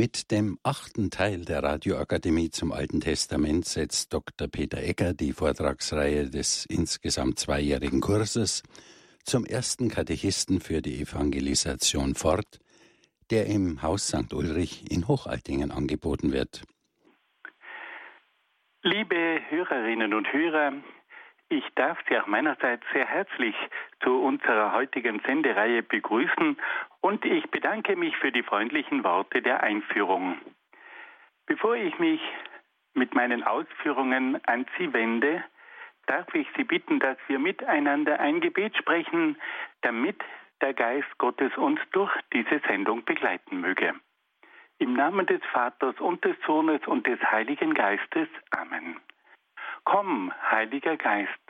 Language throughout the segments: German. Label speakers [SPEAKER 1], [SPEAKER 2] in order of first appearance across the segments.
[SPEAKER 1] Mit dem achten Teil der Radioakademie zum Alten Testament setzt Dr. Peter Egger die Vortragsreihe des insgesamt zweijährigen Kurses zum ersten Katechisten für die Evangelisation fort, der im Haus St. Ulrich in Hochaltingen angeboten wird.
[SPEAKER 2] Liebe Hörerinnen und Hörer, ich darf Sie auch meinerseits sehr herzlich zu unserer heutigen Sendereihe begrüßen und ich bedanke mich für die freundlichen Worte der Einführung. Bevor ich mich mit meinen Ausführungen an Sie wende, darf ich Sie bitten, dass wir miteinander ein Gebet sprechen, damit der Geist Gottes uns durch diese Sendung begleiten möge. Im Namen des Vaters und des Sohnes und des Heiligen Geistes. Amen. Komm, Heiliger Geist,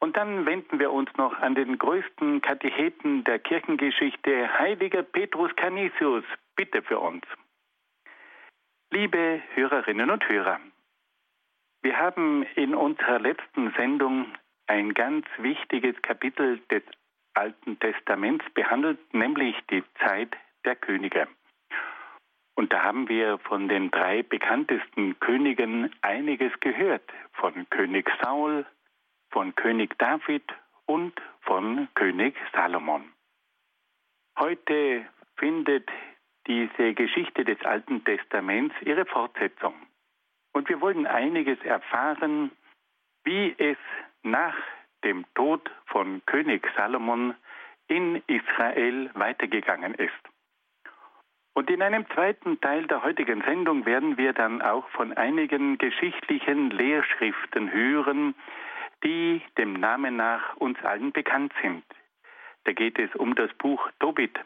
[SPEAKER 2] Und dann wenden wir uns noch an den größten Katecheten der Kirchengeschichte, heiliger Petrus Canisius. Bitte für uns. Liebe Hörerinnen und Hörer, wir haben in unserer letzten Sendung ein ganz wichtiges Kapitel des Alten Testaments behandelt, nämlich die Zeit der Könige. Und da haben wir von den drei bekanntesten Königen einiges gehört. Von König Saul, von König David und von König Salomon. Heute findet diese Geschichte des Alten Testaments ihre Fortsetzung. Und wir wollen einiges erfahren, wie es nach dem Tod von König Salomon in Israel weitergegangen ist. Und in einem zweiten Teil der heutigen Sendung werden wir dann auch von einigen geschichtlichen Lehrschriften hören, die dem Namen nach uns allen bekannt sind. Da geht es um das Buch Tobit,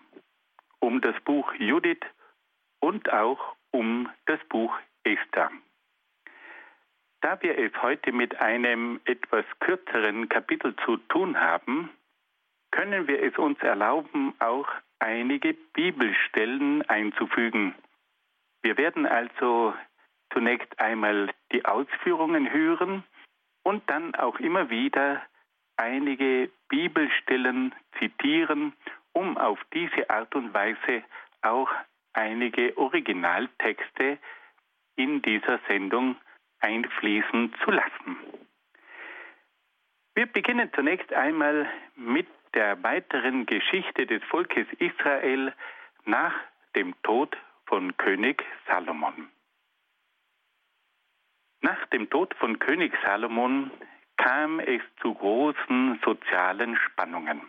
[SPEAKER 2] um das Buch Judith und auch um das Buch Esther. Da wir es heute mit einem etwas kürzeren Kapitel zu tun haben, können wir es uns erlauben, auch einige Bibelstellen einzufügen. Wir werden also zunächst einmal die Ausführungen hören und dann auch immer wieder einige Bibelstellen zitieren, um auf diese Art und Weise auch einige Originaltexte in dieser Sendung einfließen zu lassen. Wir beginnen zunächst einmal mit der weiteren Geschichte des Volkes Israel nach dem Tod von König Salomon. Nach dem Tod von König Salomon kam es zu großen sozialen Spannungen.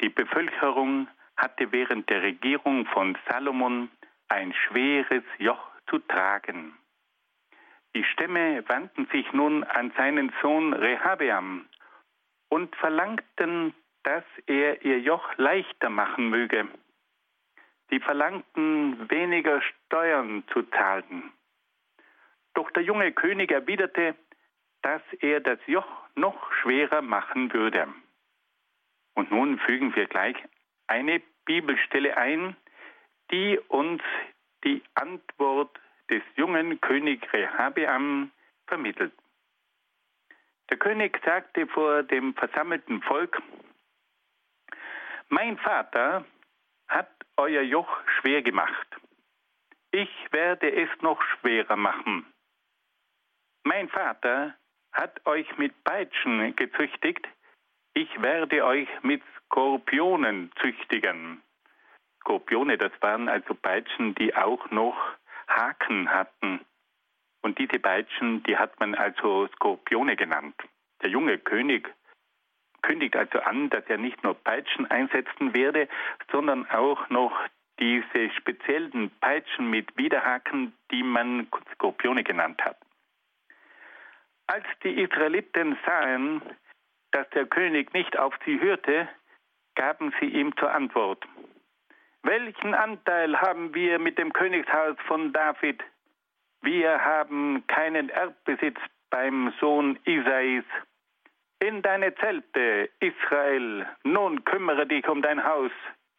[SPEAKER 2] Die Bevölkerung hatte während der Regierung von Salomon ein schweres Joch zu tragen. Die Stämme wandten sich nun an seinen Sohn Rehabeam und verlangten, dass er ihr Joch leichter machen möge. Sie verlangten weniger Steuern zu zahlen. Doch der junge König erwiderte, dass er das Joch noch schwerer machen würde. Und nun fügen wir gleich eine Bibelstelle ein, die uns die Antwort des jungen König Rehabeam vermittelt. Der König sagte vor dem versammelten Volk, mein Vater hat euer Joch schwer gemacht. Ich werde es noch schwerer machen. Mein Vater hat euch mit Peitschen gezüchtigt, ich werde euch mit Skorpionen züchtigen. Skorpione, das waren also Peitschen, die auch noch Haken hatten. Und diese Peitschen, die hat man also Skorpione genannt. Der junge König kündigt also an, dass er nicht nur Peitschen einsetzen werde, sondern auch noch diese speziellen Peitschen mit Widerhaken, die man Skorpione genannt hat. Als die Israeliten sahen, dass der König nicht auf sie hörte, gaben sie ihm zur Antwort, welchen Anteil haben wir mit dem Königshaus von David? Wir haben keinen Erbbesitz beim Sohn Isais. In deine Zelte, Israel, nun kümmere dich um dein Haus,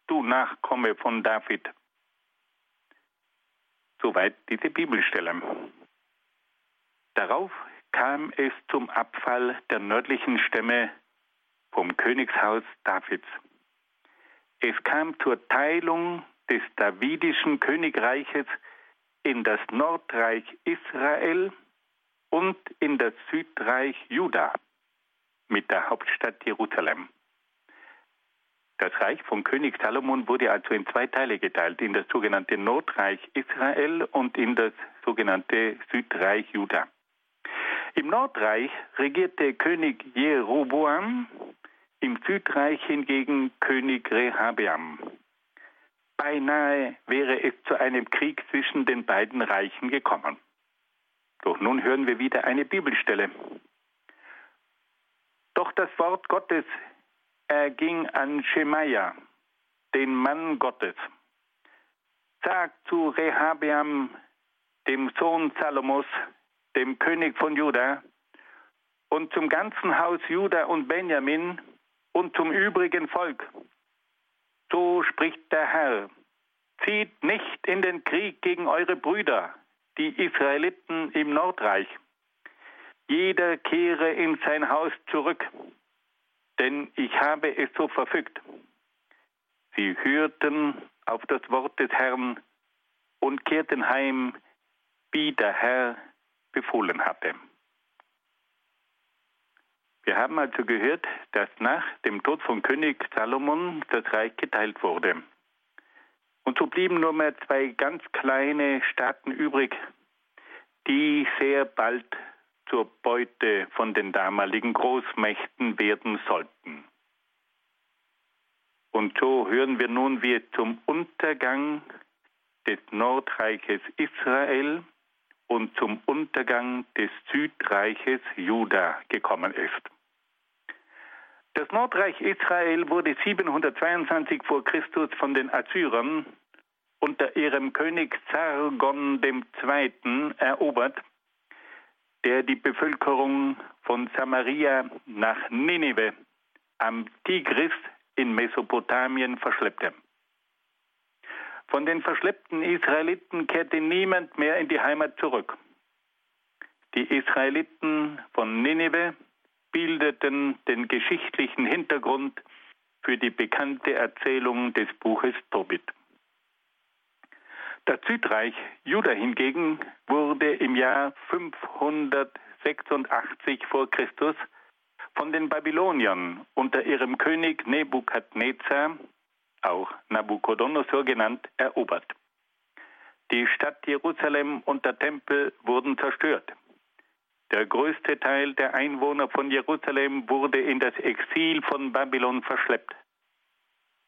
[SPEAKER 2] du Nachkomme von David. Soweit diese Bibelstelle. Darauf kam es zum Abfall der nördlichen Stämme vom Königshaus Davids. Es kam zur Teilung des davidischen Königreiches in das Nordreich Israel und in das Südreich Juda mit der Hauptstadt Jerusalem. Das Reich von König Salomon wurde also in zwei Teile geteilt, in das sogenannte Nordreich Israel und in das sogenannte Südreich Juda. Im Nordreich regierte König Jeroboam, im Südreich hingegen König Rehabeam. Beinahe wäre es zu einem Krieg zwischen den beiden Reichen gekommen. Doch nun hören wir wieder eine Bibelstelle. Doch das Wort Gottes erging an Schemaja, den Mann Gottes. Sag zu Rehabeam, dem Sohn Salomos, dem König von Juda, und zum ganzen Haus Juda und Benjamin und zum übrigen Volk. So spricht der Herr, zieht nicht in den Krieg gegen eure Brüder, die Israeliten im Nordreich. Jeder kehre in sein Haus zurück, denn ich habe es so verfügt. Sie hörten auf das Wort des Herrn und kehrten heim, wie der Herr befohlen hatte. Wir haben also gehört, dass nach dem Tod von König Salomon das Reich geteilt wurde. Und so blieben nur mehr zwei ganz kleine Staaten übrig, die sehr bald zur Beute von den damaligen Großmächten werden sollten. Und so hören wir nun, wie es zum Untergang des Nordreiches Israel und zum Untergang des Südreiches Juda gekommen ist. Das Nordreich Israel wurde 722 vor Christus von den Assyrern unter ihrem König Sargon II. erobert der die Bevölkerung von Samaria nach Ninive am Tigris in Mesopotamien verschleppte. Von den verschleppten Israeliten kehrte niemand mehr in die Heimat zurück. Die Israeliten von Ninive bildeten den geschichtlichen Hintergrund für die bekannte Erzählung des Buches Tobit. Das Südreich Juda hingegen wurde im Jahr 586 vor Christus von den Babyloniern unter ihrem König Nebukadnezar, auch Nabuchodonosor genannt, erobert. Die Stadt Jerusalem und der Tempel wurden zerstört. Der größte Teil der Einwohner von Jerusalem wurde in das Exil von Babylon verschleppt.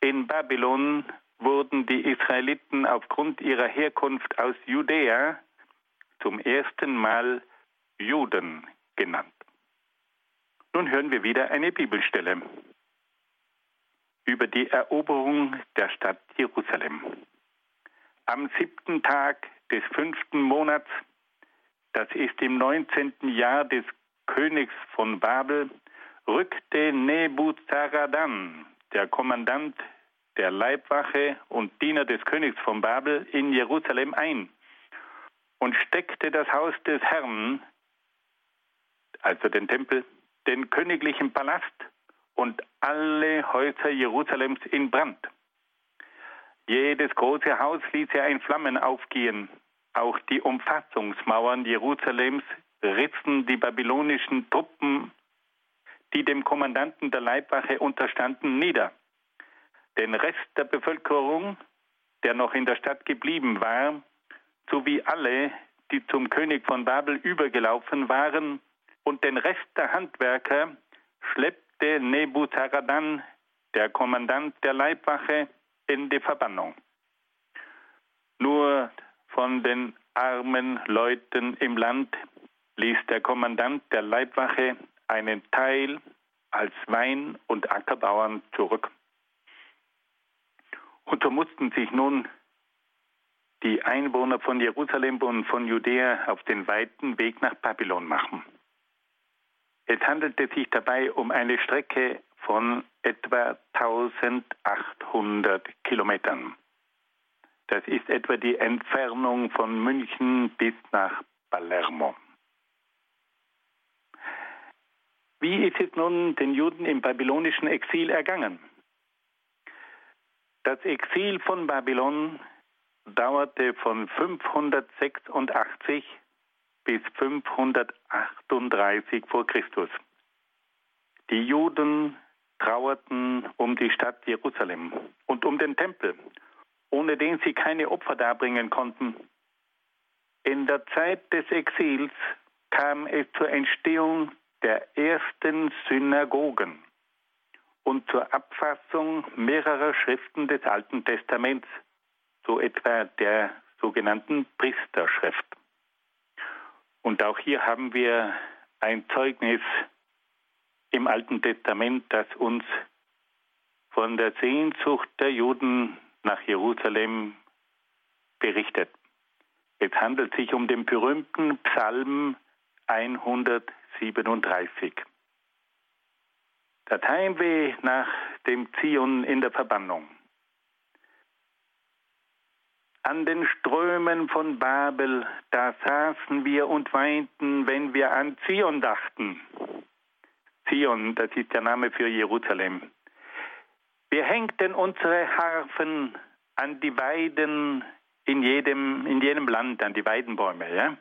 [SPEAKER 2] In Babylon wurden die Israeliten aufgrund ihrer Herkunft aus Judäa zum ersten Mal Juden genannt. Nun hören wir wieder eine Bibelstelle über die Eroberung der Stadt Jerusalem. Am siebten Tag des fünften Monats, das ist im neunzehnten Jahr des Königs von Babel, rückte Nebuzaradan, der Kommandant der Leibwache und Diener des Königs von Babel in Jerusalem ein und steckte das Haus des Herrn, also den Tempel, den königlichen Palast und alle Häuser Jerusalems in Brand. Jedes große Haus ließ er in Flammen aufgehen. Auch die Umfassungsmauern Jerusalems rissen die babylonischen Truppen, die dem Kommandanten der Leibwache unterstanden, nieder. Den Rest der Bevölkerung, der noch in der Stadt geblieben war, sowie alle, die zum König von Babel übergelaufen waren, und den Rest der Handwerker schleppte Nebuzaradan, der Kommandant der Leibwache, in die Verbannung. Nur von den armen Leuten im Land ließ der Kommandant der Leibwache einen Teil als Wein- und Ackerbauern zurück. Und so mussten sich nun die Einwohner von Jerusalem und von Judäa auf den weiten Weg nach Babylon machen. Es handelte sich dabei um eine Strecke von etwa 1800 Kilometern. Das ist etwa die Entfernung von München bis nach Palermo. Wie ist es nun den Juden im babylonischen Exil ergangen? Das Exil von Babylon dauerte von 586 bis 538 vor Christus. Die Juden trauerten um die Stadt Jerusalem und um den Tempel, ohne den sie keine Opfer darbringen konnten. In der Zeit des Exils kam es zur Entstehung der ersten Synagogen und zur Abfassung mehrerer Schriften des Alten Testaments, so etwa der sogenannten Priesterschrift. Und auch hier haben wir ein Zeugnis im Alten Testament, das uns von der Sehnsucht der Juden nach Jerusalem berichtet. Es handelt sich um den berühmten Psalm 137. Das Heimweh nach dem Zion in der Verbannung. An den Strömen von Babel, da saßen wir und weinten, wenn wir an Zion dachten. Zion, das ist der Name für Jerusalem. Wir hängten unsere Harfen an die Weiden in jedem, in jedem Land, an die Weidenbäume. Ja?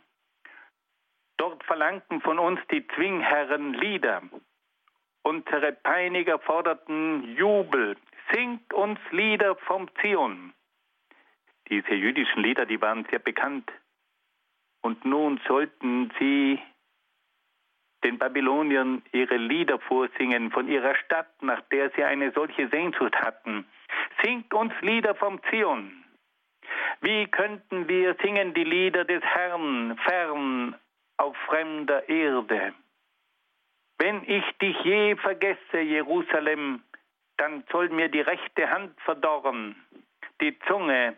[SPEAKER 2] Dort verlangten von uns die Zwingherren Lieder. Unsere Peiniger forderten Jubel. Singt uns Lieder vom Zion. Diese jüdischen Lieder, die waren sehr bekannt. Und nun sollten sie den Babyloniern ihre Lieder vorsingen von ihrer Stadt, nach der sie eine solche Sehnsucht hatten. Singt uns Lieder vom Zion. Wie könnten wir singen die Lieder des Herrn fern auf fremder Erde? Wenn ich dich je vergesse, Jerusalem, dann soll mir die rechte Hand verdorren, die Zunge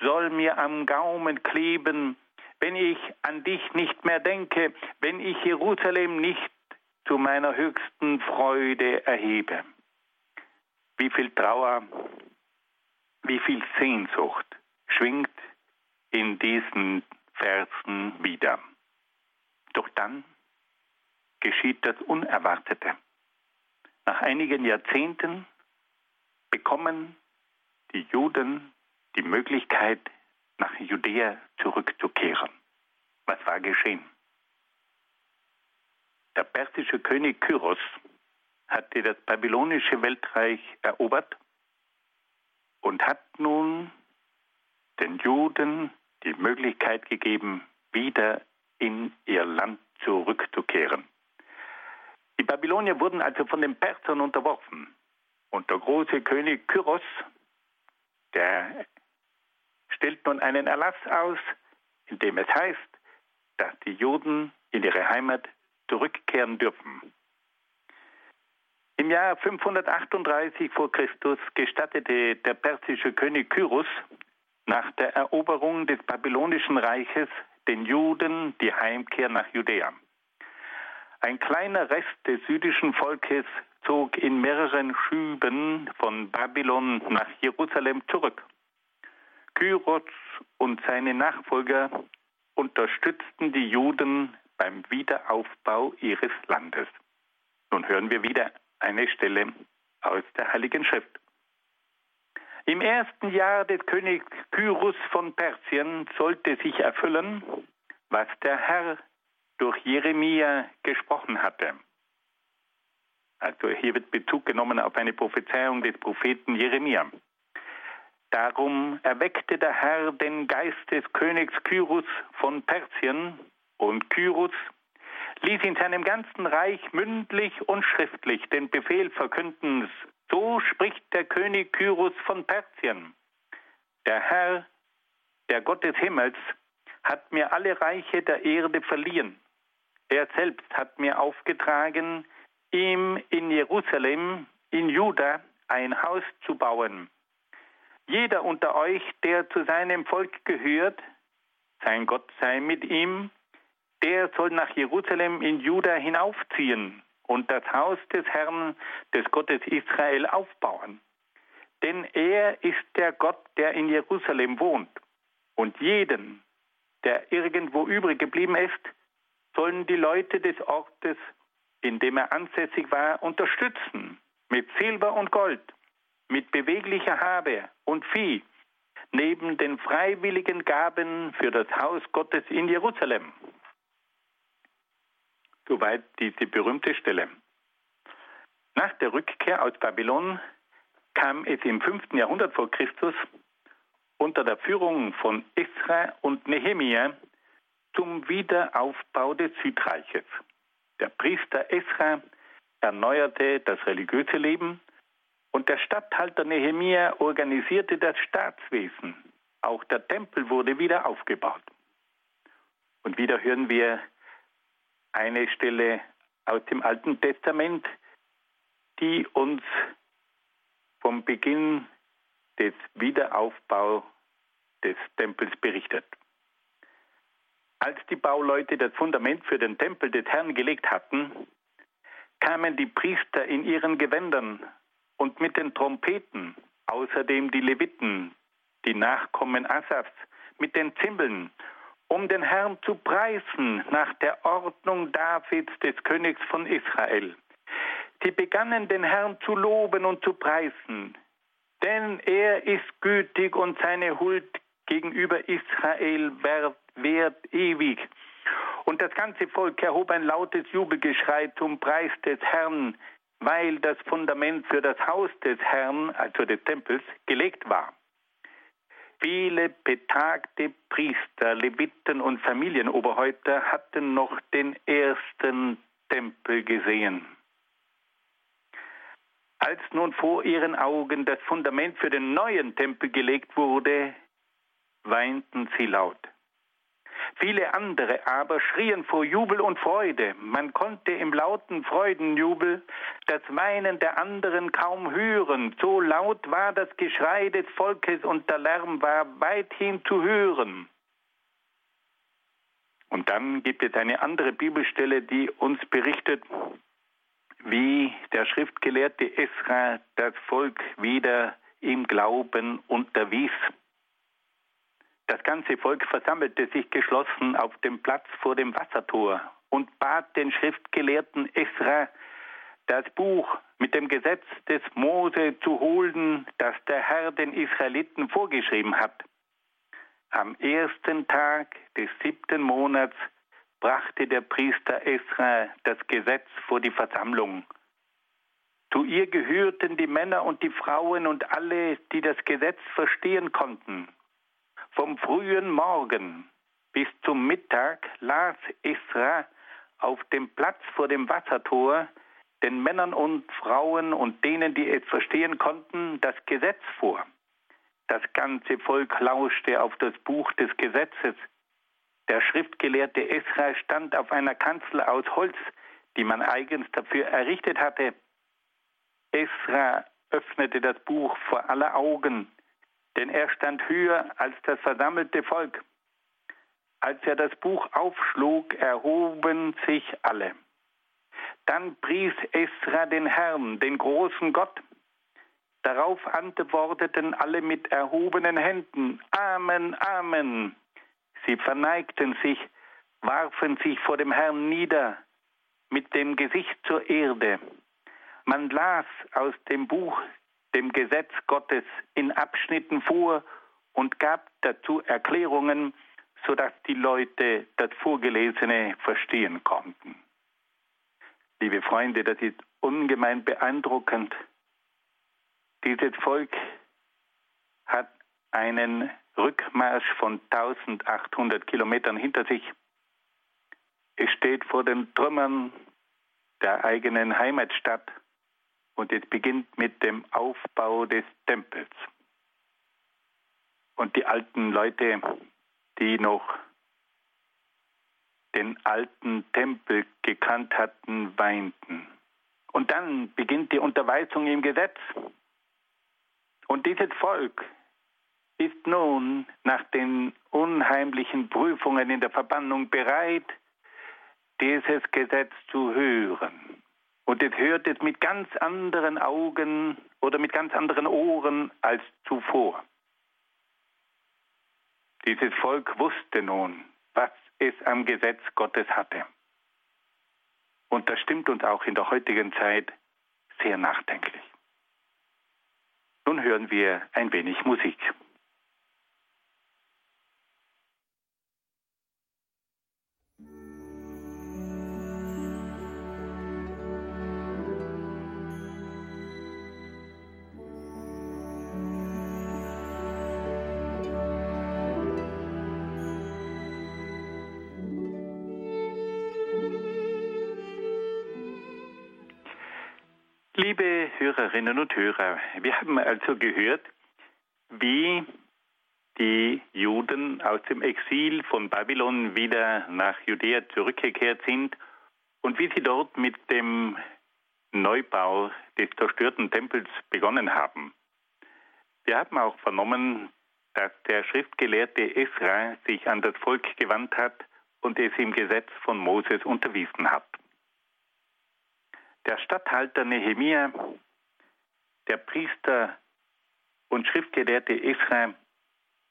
[SPEAKER 2] soll mir am Gaumen kleben, wenn ich an dich nicht mehr denke, wenn ich Jerusalem nicht zu meiner höchsten Freude erhebe. Wie viel Trauer, wie viel Sehnsucht schwingt in diesen Versen wieder. Doch dann geschieht das Unerwartete. Nach einigen Jahrzehnten bekommen die Juden die Möglichkeit, nach Judäa zurückzukehren. Was war geschehen? Der persische König Kyros hatte das babylonische Weltreich erobert und hat nun den Juden die Möglichkeit gegeben, wieder in ihr Land zurückzukehren. Die Babylonier wurden also von den Persern unterworfen. Und der große König Kyros, der stellt nun einen Erlass aus, in dem es heißt, dass die Juden in ihre Heimat zurückkehren dürfen. Im Jahr 538 vor Christus gestattete der persische König Kyros nach der Eroberung des babylonischen Reiches den Juden die Heimkehr nach Judäa. Ein kleiner Rest des jüdischen Volkes zog in mehreren Schüben von Babylon nach Jerusalem zurück. Kyros und seine Nachfolger unterstützten die Juden beim Wiederaufbau ihres Landes. Nun hören wir wieder eine Stelle aus der Heiligen Schrift. Im ersten Jahr des Königs Kyros von Persien sollte sich erfüllen, was der Herr durch Jeremia gesprochen hatte. Also hier wird Bezug genommen auf eine Prophezeiung des Propheten Jeremia. Darum erweckte der Herr den Geist des Königs Kyrus von Persien und Kyrus ließ in seinem ganzen Reich mündlich und schriftlich den Befehl verkünden, so spricht der König Kyrus von Persien. Der Herr, der Gott des Himmels, hat mir alle Reiche der Erde verliehen. Er selbst hat mir aufgetragen, ihm in Jerusalem, in Juda, ein Haus zu bauen. Jeder unter euch, der zu seinem Volk gehört, sein Gott sei mit ihm, der soll nach Jerusalem in Juda hinaufziehen und das Haus des Herrn, des Gottes Israel, aufbauen. Denn er ist der Gott, der in Jerusalem wohnt. Und jeden, der irgendwo übrig geblieben ist, sollen die Leute des Ortes, in dem er ansässig war, unterstützen mit Silber und Gold, mit beweglicher Habe und Vieh, neben den freiwilligen Gaben für das Haus Gottes in Jerusalem. Soweit diese berühmte Stelle. Nach der Rückkehr aus Babylon kam es im 5. Jahrhundert vor Christus unter der Führung von Esra und Nehemia zum Wiederaufbau des Südreiches. Der Priester Esra erneuerte das religiöse Leben und der Statthalter Nehemia organisierte das Staatswesen. Auch der Tempel wurde wieder aufgebaut. Und wieder hören wir eine Stelle aus dem Alten Testament, die uns vom Beginn des Wiederaufbaus des Tempels berichtet. Als die Bauleute das Fundament für den Tempel des Herrn gelegt hatten, kamen die Priester in ihren Gewändern und mit den Trompeten, außerdem die Leviten, die Nachkommen Asafs, mit den Zimbeln um den Herrn zu preisen nach der Ordnung Davids des Königs von Israel. Sie begannen den Herrn zu loben und zu preisen, denn er ist gütig und seine Huld gegenüber Israel wert, ewig. Und das ganze Volk erhob ein lautes Jubelgeschrei zum Preis des Herrn, weil das Fundament für das Haus des Herrn, also des Tempels, gelegt war. Viele betagte Priester, Leviten und Familienoberhäupter hatten noch den ersten Tempel gesehen. Als nun vor ihren Augen das Fundament für den neuen Tempel gelegt wurde, weinten sie laut. Viele andere aber schrien vor Jubel und Freude. Man konnte im lauten Freudenjubel das Weinen der anderen kaum hören. So laut war das Geschrei des Volkes und der Lärm war weithin zu hören. Und dann gibt es eine andere Bibelstelle, die uns berichtet, wie der Schriftgelehrte Esra das Volk wieder im Glauben unterwies. Das ganze Volk versammelte sich geschlossen auf dem Platz vor dem Wassertor und bat den Schriftgelehrten Esra, das Buch mit dem Gesetz des Mose zu holen, das der Herr den Israeliten vorgeschrieben hat. Am ersten Tag des siebten Monats brachte der Priester Esra das Gesetz vor die Versammlung. Zu ihr gehörten die Männer und die Frauen und alle, die das Gesetz verstehen konnten. Vom frühen Morgen bis zum Mittag las Isra auf dem Platz vor dem Wassertor den Männern und Frauen und denen, die es verstehen konnten, das Gesetz vor. Das ganze Volk lauschte auf das Buch des Gesetzes. Der Schriftgelehrte Esra stand auf einer Kanzel aus Holz, die man eigens dafür errichtet hatte. Esra öffnete das Buch vor aller Augen denn er stand höher als das versammelte Volk. Als er das Buch aufschlug, erhoben sich alle. Dann pries Esra den Herrn, den großen Gott. Darauf antworteten alle mit erhobenen Händen, Amen, Amen. Sie verneigten sich, warfen sich vor dem Herrn nieder, mit dem Gesicht zur Erde. Man las aus dem Buch dem Gesetz Gottes in Abschnitten vor und gab dazu Erklärungen, sodass die Leute das Vorgelesene verstehen konnten. Liebe Freunde, das ist ungemein beeindruckend. Dieses Volk hat einen Rückmarsch von 1800 Kilometern hinter sich. Es steht vor den Trümmern der eigenen Heimatstadt und es beginnt mit dem Aufbau des Tempels. Und die alten Leute, die noch den alten Tempel gekannt hatten, weinten. Und dann beginnt die Unterweisung im Gesetz. Und dieses Volk ist nun nach den unheimlichen Prüfungen in der Verbannung bereit, dieses Gesetz zu hören. Und es hört es mit ganz anderen Augen oder mit ganz anderen Ohren als zuvor. Dieses Volk wusste nun, was es am Gesetz Gottes hatte. Und das stimmt uns auch in der heutigen Zeit sehr nachdenklich. Nun hören wir ein wenig Musik. Liebe Hörerinnen und Hörer, wir haben also gehört, wie die Juden aus dem Exil von Babylon wieder nach Judäa zurückgekehrt sind und wie sie dort mit dem Neubau des zerstörten Tempels begonnen haben. Wir haben auch vernommen, dass der Schriftgelehrte Esra sich an das Volk gewandt hat und es im Gesetz von Moses unterwiesen hat der Statthalter Nehemia, der Priester und Schriftgelehrte Israel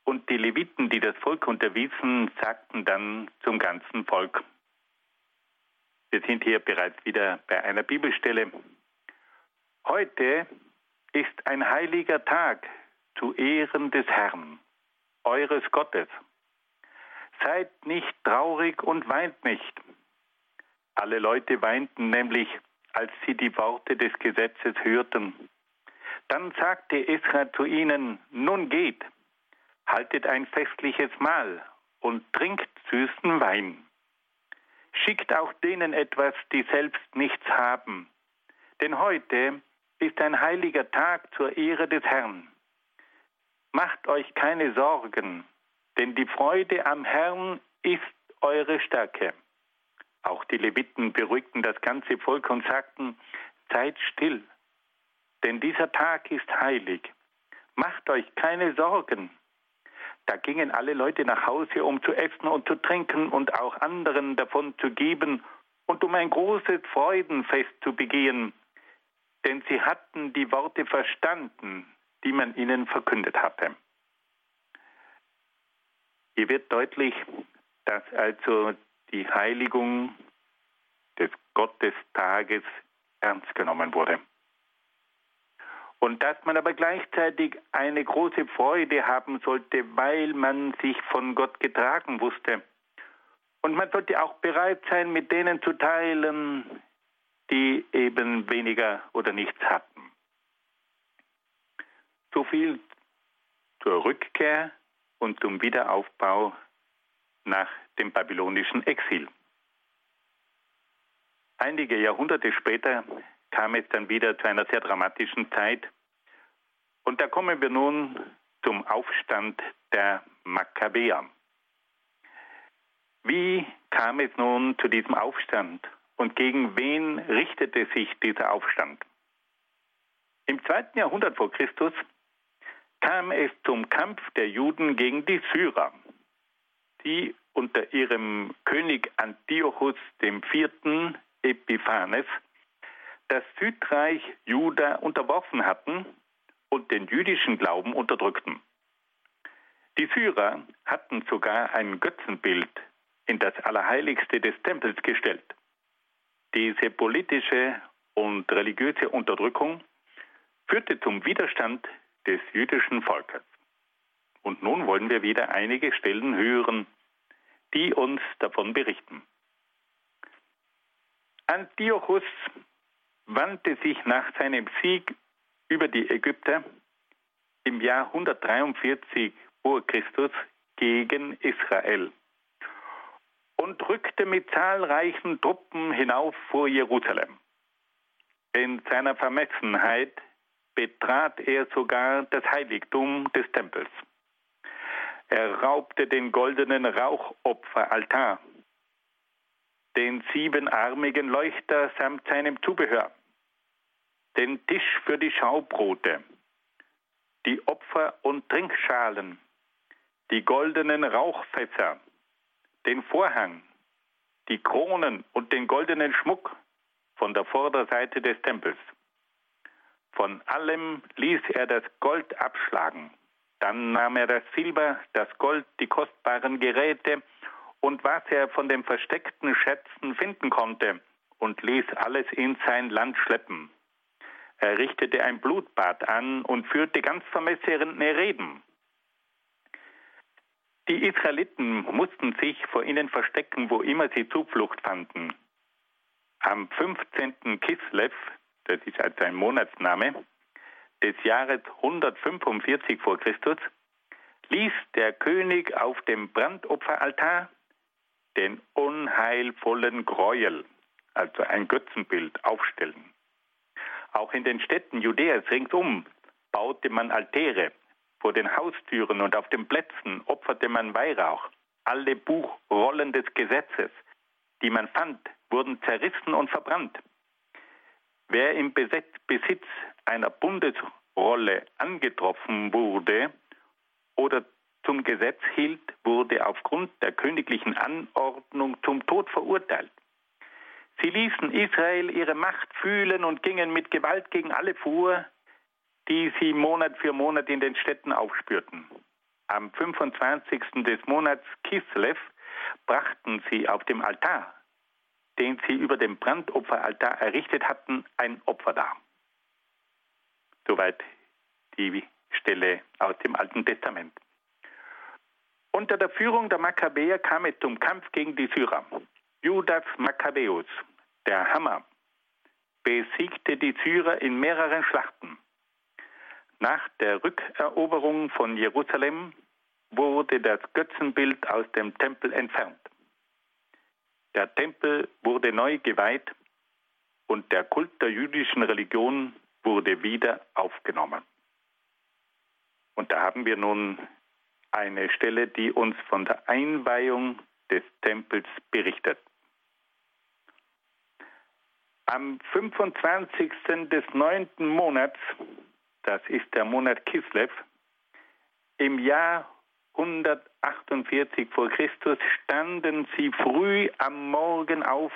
[SPEAKER 2] und die Leviten, die das Volk unterwiesen, sagten dann zum ganzen Volk. Wir sind hier bereits wieder bei einer Bibelstelle. Heute ist ein heiliger Tag zu Ehren des Herrn, eures Gottes. Seid nicht traurig und weint nicht. Alle Leute weinten nämlich, als sie die Worte des Gesetzes hörten. Dann sagte Esra zu ihnen, nun geht, haltet ein festliches Mahl und trinkt süßen Wein. Schickt auch denen etwas, die selbst nichts haben. Denn heute ist ein heiliger Tag zur Ehre des Herrn. Macht euch keine Sorgen, denn die Freude am Herrn ist eure Stärke. Auch die Leviten beruhigten das ganze Volk und sagten, seid still, denn dieser Tag ist heilig. Macht euch keine Sorgen. Da gingen alle Leute nach Hause, um zu essen und zu trinken und auch anderen davon zu geben und um ein großes Freudenfest zu begehen, denn sie hatten die Worte verstanden, die man ihnen verkündet hatte. Hier wird deutlich, dass also die Heiligung des Gottestages ernst genommen wurde. Und dass man aber gleichzeitig eine große Freude haben sollte, weil man sich von Gott getragen wusste. Und man sollte auch bereit sein, mit denen zu teilen, die eben weniger oder nichts hatten. So viel zur Rückkehr und zum Wiederaufbau nach dem babylonischen Exil. Einige Jahrhunderte später kam es dann wieder zu einer sehr dramatischen Zeit. Und da kommen wir nun zum Aufstand der Makkabäer. Wie kam es nun zu diesem Aufstand und gegen wen richtete sich dieser Aufstand? Im zweiten Jahrhundert vor Christus kam es zum Kampf der Juden gegen die Syrer die unter ihrem König Antiochus IV. Epiphanes das Südreich Juda unterworfen hatten und den jüdischen Glauben unterdrückten. Die Syrer hatten sogar ein Götzenbild in das Allerheiligste des Tempels gestellt. Diese politische und religiöse Unterdrückung führte zum Widerstand des jüdischen Volkes. Und nun wollen wir wieder einige Stellen hören, die uns davon berichten. Antiochus wandte sich nach seinem Sieg über die Ägypter im Jahr 143 vor Christus gegen Israel und rückte mit zahlreichen Truppen hinauf vor Jerusalem. In seiner Vermessenheit betrat er sogar das Heiligtum des Tempels. Er raubte den goldenen Rauchopferaltar, den siebenarmigen Leuchter samt seinem Zubehör, den Tisch für die Schaubrote, die Opfer- und Trinkschalen, die goldenen Rauchfässer, den Vorhang, die Kronen und den goldenen Schmuck von der Vorderseite des Tempels. Von allem ließ er das Gold abschlagen. Dann nahm er das Silber, das Gold, die kostbaren Geräte und was er von den versteckten Schätzen finden konnte und ließ alles in sein Land schleppen. Er richtete ein Blutbad an und führte ganz vermessene Reden. Die Israeliten mussten sich vor ihnen verstecken, wo immer sie Zuflucht fanden. Am 15. Kislev, das ist also ein Monatsname, des Jahres 145 vor Christus, ließ der König auf dem Brandopferaltar den unheilvollen Gräuel, also ein Götzenbild, aufstellen. Auch in den Städten Judäas ringsum baute man Altäre vor den Haustüren und auf den Plätzen opferte man Weihrauch. Alle Buchrollen des Gesetzes, die man fand, wurden zerrissen und verbrannt. Wer im Besitz einer Bundesrolle angetroffen wurde oder zum Gesetz hielt, wurde aufgrund der königlichen Anordnung zum Tod verurteilt. Sie ließen Israel ihre Macht fühlen und gingen mit Gewalt gegen alle vor, die sie Monat für Monat in den Städten aufspürten. Am 25. des Monats Kislev brachten sie auf dem Altar, den sie über dem Brandopferaltar errichtet hatten, ein Opfer dar. Soweit die Stelle aus dem Alten Testament. Unter der Führung der Makkabäer kam es zum Kampf gegen die Syrer. Judas Makkabäus, der Hammer, besiegte die Syrer in mehreren Schlachten. Nach der Rückeroberung von Jerusalem wurde das Götzenbild aus dem Tempel entfernt. Der Tempel wurde neu geweiht und der Kult der jüdischen Religion wurde wieder aufgenommen. Und da haben wir nun eine Stelle, die uns von der Einweihung des Tempels berichtet. Am 25. des neunten Monats das ist der Monat Kislev, im Jahr 148 vor Christus standen sie früh am Morgen auf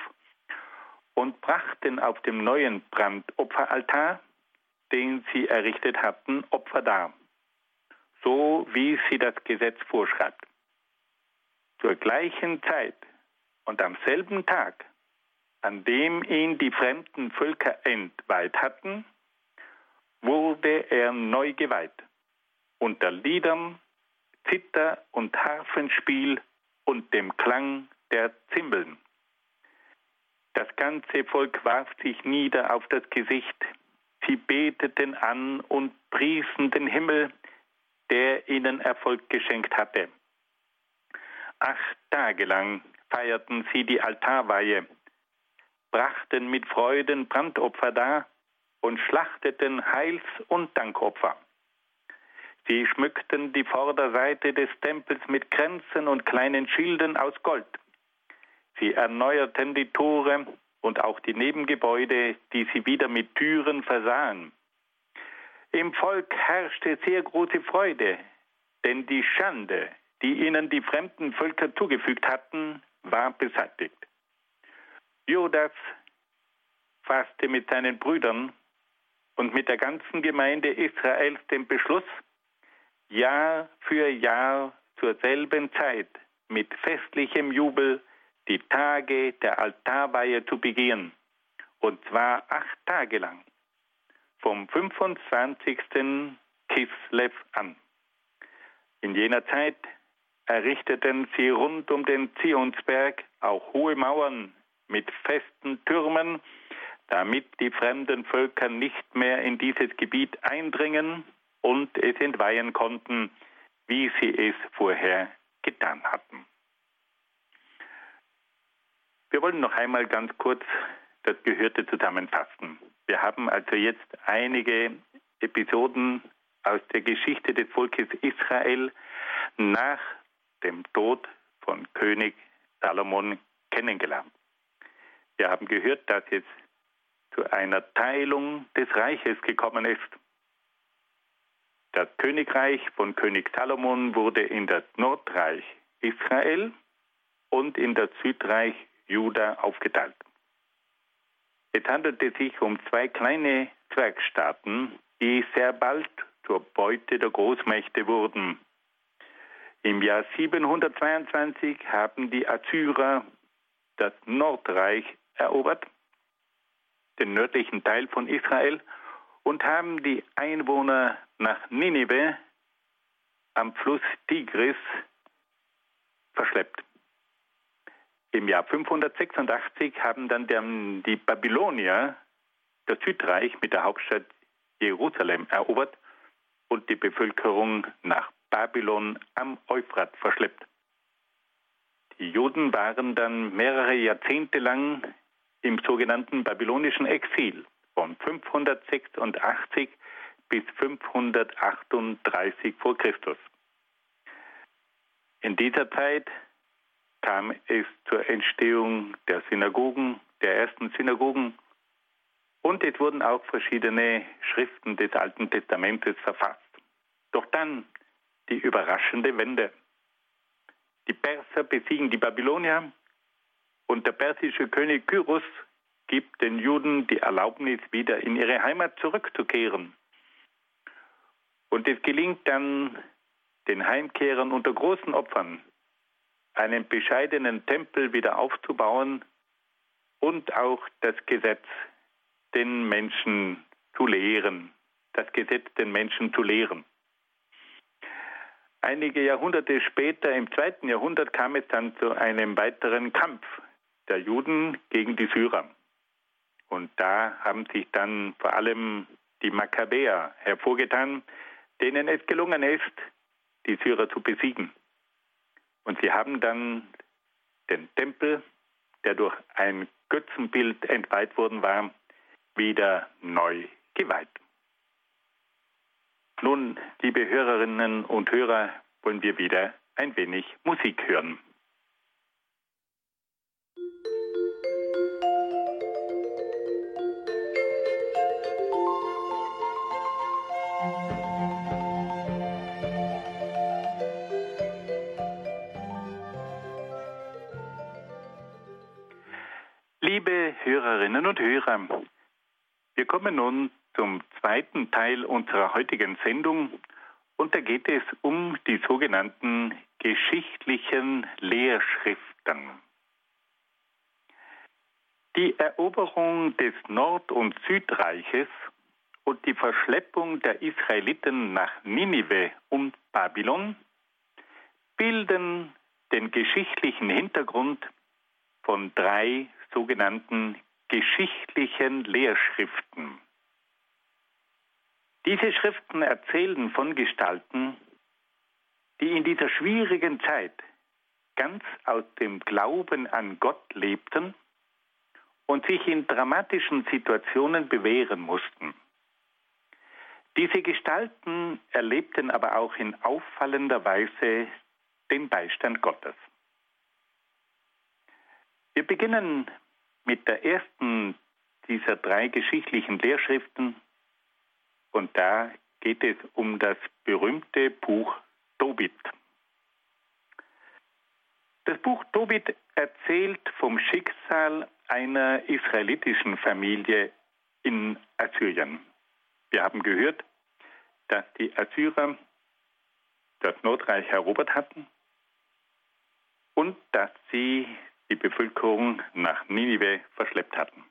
[SPEAKER 2] und brachten auf dem neuen Brandopferaltar, den sie errichtet hatten, Opfer dar, so wie sie das Gesetz vorschreibt. Zur gleichen Zeit und am selben Tag, an dem ihn die fremden Völker entweiht hatten, wurde er neu geweiht, unter Liedern, Zither- und Harfenspiel und dem Klang der Zimbeln. Das ganze Volk warf sich nieder auf das Gesicht, sie beteten an und priesen den Himmel, der ihnen Erfolg geschenkt hatte. Acht Tage lang feierten sie die Altarweihe, brachten mit Freuden Brandopfer dar und schlachteten Heils- und Dankopfer. Sie schmückten die Vorderseite des Tempels mit Kränzen und kleinen Schilden aus Gold. Sie erneuerten die Tore und auch die Nebengebäude, die sie wieder mit Türen versahen. Im Volk herrschte sehr große Freude, denn die Schande, die ihnen die fremden Völker zugefügt hatten, war beseitigt. Judas fasste mit seinen Brüdern und mit der ganzen Gemeinde Israels den Beschluss, Jahr für Jahr zur selben Zeit mit festlichem Jubel die Tage der Altarweihe zu begehen, und zwar acht Tage lang, vom 25. Kislev an. In jener Zeit errichteten sie rund um den Zionsberg auch hohe Mauern mit festen Türmen, damit die fremden Völker nicht mehr in dieses Gebiet eindringen und es entweihen konnten, wie sie es vorher getan hatten. Wir wollen noch einmal ganz kurz das Gehörte zusammenfassen. Wir haben also jetzt einige Episoden aus der Geschichte des Volkes Israel nach dem Tod von König Salomon kennengelernt. Wir haben gehört, dass es zu einer Teilung des Reiches gekommen ist. Das Königreich von König Salomon wurde in das Nordreich Israel und in das Südreich Juda aufgeteilt. Es handelte sich um zwei kleine Zwergstaaten, die sehr bald zur Beute der Großmächte wurden. Im Jahr 722 haben die Assyrer das Nordreich erobert, den nördlichen Teil von Israel, und haben die Einwohner nach Ninive am Fluss Tigris verschleppt. Im Jahr 586 haben dann die Babylonier das Südreich mit der Hauptstadt Jerusalem erobert und die Bevölkerung nach Babylon am Euphrat verschleppt. Die Juden waren dann mehrere Jahrzehnte lang im sogenannten babylonischen Exil von 586 bis 538 vor Christus. In dieser Zeit kam es zur Entstehung der Synagogen, der ersten Synagogen und es wurden auch verschiedene Schriften des Alten Testamentes verfasst. Doch dann die überraschende Wende. Die Perser besiegen die Babylonier und der persische König Kyros gibt den Juden die Erlaubnis, wieder in ihre Heimat zurückzukehren. Und es gelingt dann den Heimkehrern unter großen Opfern, einen bescheidenen Tempel wieder aufzubauen und auch das Gesetz den Menschen zu lehren, das Gesetz den Menschen zu lehren. Einige Jahrhunderte später, im zweiten Jahrhundert, kam es dann zu einem weiteren Kampf der Juden gegen die Syrer. Und da haben sich dann vor allem die Makkabäer hervorgetan, denen es gelungen ist, die Syrer zu besiegen. Und sie haben dann den Tempel, der durch ein Götzenbild entweiht worden war, wieder neu geweiht. Nun, liebe Hörerinnen und Hörer, wollen wir wieder ein wenig Musik hören. Hörerinnen und Hörer, wir kommen nun zum zweiten Teil unserer heutigen Sendung und da geht es um die sogenannten geschichtlichen Lehrschriften. Die Eroberung des Nord- und Südreiches und die Verschleppung der Israeliten nach Ninive und Babylon bilden den geschichtlichen Hintergrund von drei sogenannten geschichtlichen Lehrschriften. Diese Schriften erzählen von Gestalten, die in dieser schwierigen Zeit ganz aus dem Glauben an Gott lebten und sich in dramatischen Situationen bewähren mussten. Diese Gestalten erlebten aber auch in auffallender Weise den Beistand Gottes. Wir beginnen mit der ersten dieser drei geschichtlichen Lehrschriften und da geht es um das berühmte Buch Tobit. Das Buch Tobit erzählt vom Schicksal einer israelitischen Familie in Assyrien. Wir haben gehört, dass die Assyrer das Nordreich erobert hatten und dass sie die Bevölkerung nach Ninive verschleppt hatten.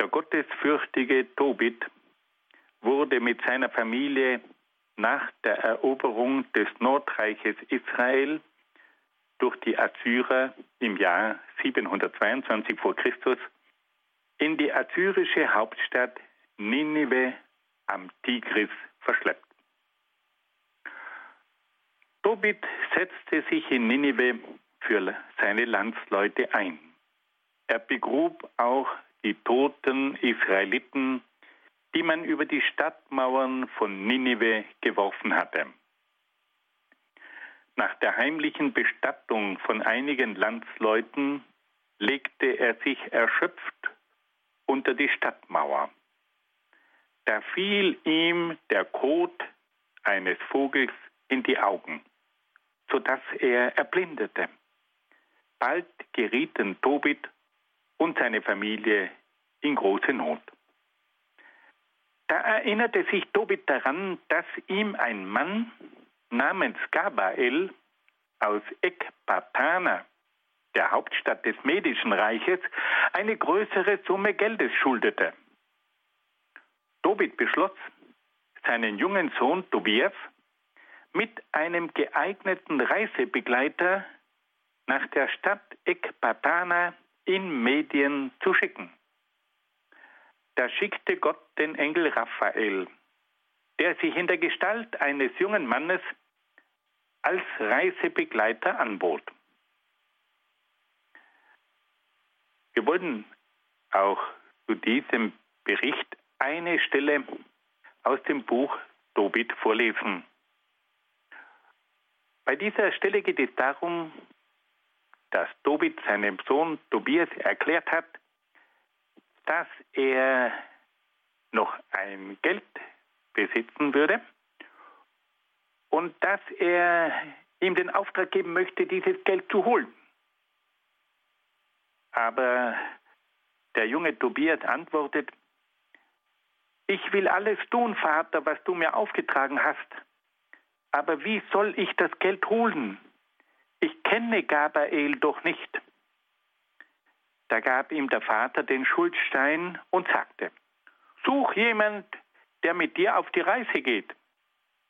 [SPEAKER 2] Der gottesfürchtige Tobit wurde mit seiner Familie nach der Eroberung des Nordreiches Israel durch die Assyrer im Jahr 722 vor Christus in die assyrische Hauptstadt Ninive am Tigris verschleppt. Tobit setzte sich in Ninive für seine Landsleute ein. Er begrub auch die toten Israeliten, die man über die Stadtmauern von Ninive geworfen hatte. Nach der heimlichen Bestattung von einigen Landsleuten legte er sich erschöpft unter die Stadtmauer. Da fiel ihm der Kot eines Vogels in die Augen, sodass er erblindete. Bald gerieten Tobit und seine Familie in große Not. Da erinnerte sich Tobit daran, dass ihm ein Mann namens Gabael aus Ekbatana, der Hauptstadt des Medischen Reiches, eine größere Summe Geldes schuldete. Tobit beschloss, seinen jungen Sohn Tobias mit einem geeigneten Reisebegleiter nach der Stadt Ekbatana in Medien zu schicken. Da schickte Gott den Engel Raphael, der sich in der Gestalt eines jungen Mannes als Reisebegleiter anbot. Wir wollen auch zu diesem Bericht eine Stelle aus dem Buch Tobit vorlesen. Bei dieser Stelle geht es darum, dass Tobit seinem Sohn Tobias erklärt hat, dass er noch ein Geld besitzen würde und dass er ihm den Auftrag geben möchte, dieses Geld zu holen. Aber der junge Tobias antwortet, ich will alles tun, Vater, was du mir aufgetragen hast. Aber wie soll ich das Geld holen? Ich kenne Gabriel doch nicht. Da gab ihm der Vater den Schuldstein und sagte, Such jemand, der mit dir auf die Reise geht.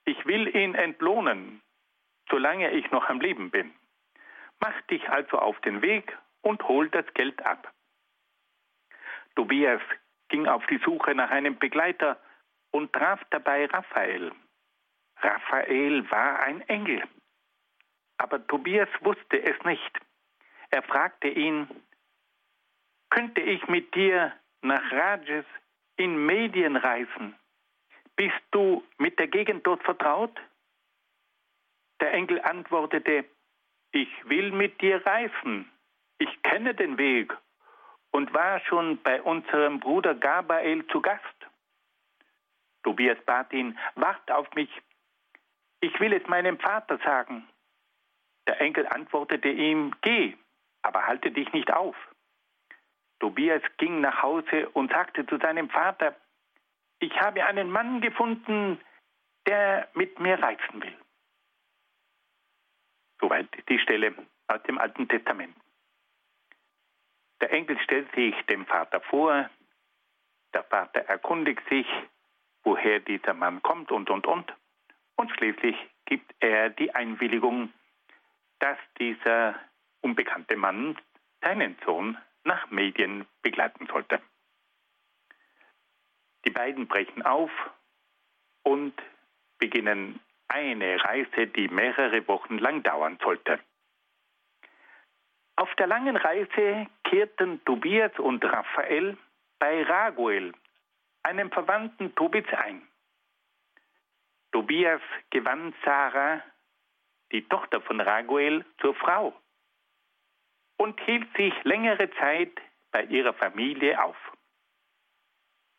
[SPEAKER 2] Ich will ihn entlohnen, solange ich noch am Leben bin. Mach dich also auf den Weg und hol das Geld ab. Tobias ging auf die Suche nach einem Begleiter und traf dabei Raphael. Raphael war ein Engel. Aber Tobias wusste es nicht. Er fragte ihn, könnte ich mit dir nach Rajes in Medien reisen? Bist du mit der Gegend dort vertraut? Der Engel antwortete, ich will mit dir reisen. Ich kenne den Weg und war schon bei unserem Bruder Gabriel zu Gast. Tobias bat ihn, wart auf mich. Ich will es meinem Vater sagen. Der Enkel antwortete ihm, geh, aber halte dich nicht auf. Tobias ging nach Hause und sagte zu seinem Vater, ich habe einen Mann gefunden, der mit mir reisen will. Soweit die Stelle aus dem Alten Testament. Der Enkel stellt sich dem Vater vor, der Vater erkundigt sich, woher dieser Mann kommt und, und, und. Und schließlich gibt er die Einwilligung, dass dieser unbekannte Mann seinen Sohn nach Medien begleiten sollte. Die beiden brechen auf und beginnen eine Reise, die mehrere Wochen lang dauern sollte. Auf der langen Reise kehrten Tobias und Raphael bei Raguel, einem Verwandten Tobits, ein. Tobias gewann Sarah die Tochter von Raguel, zur Frau und hielt sich längere Zeit bei ihrer Familie auf.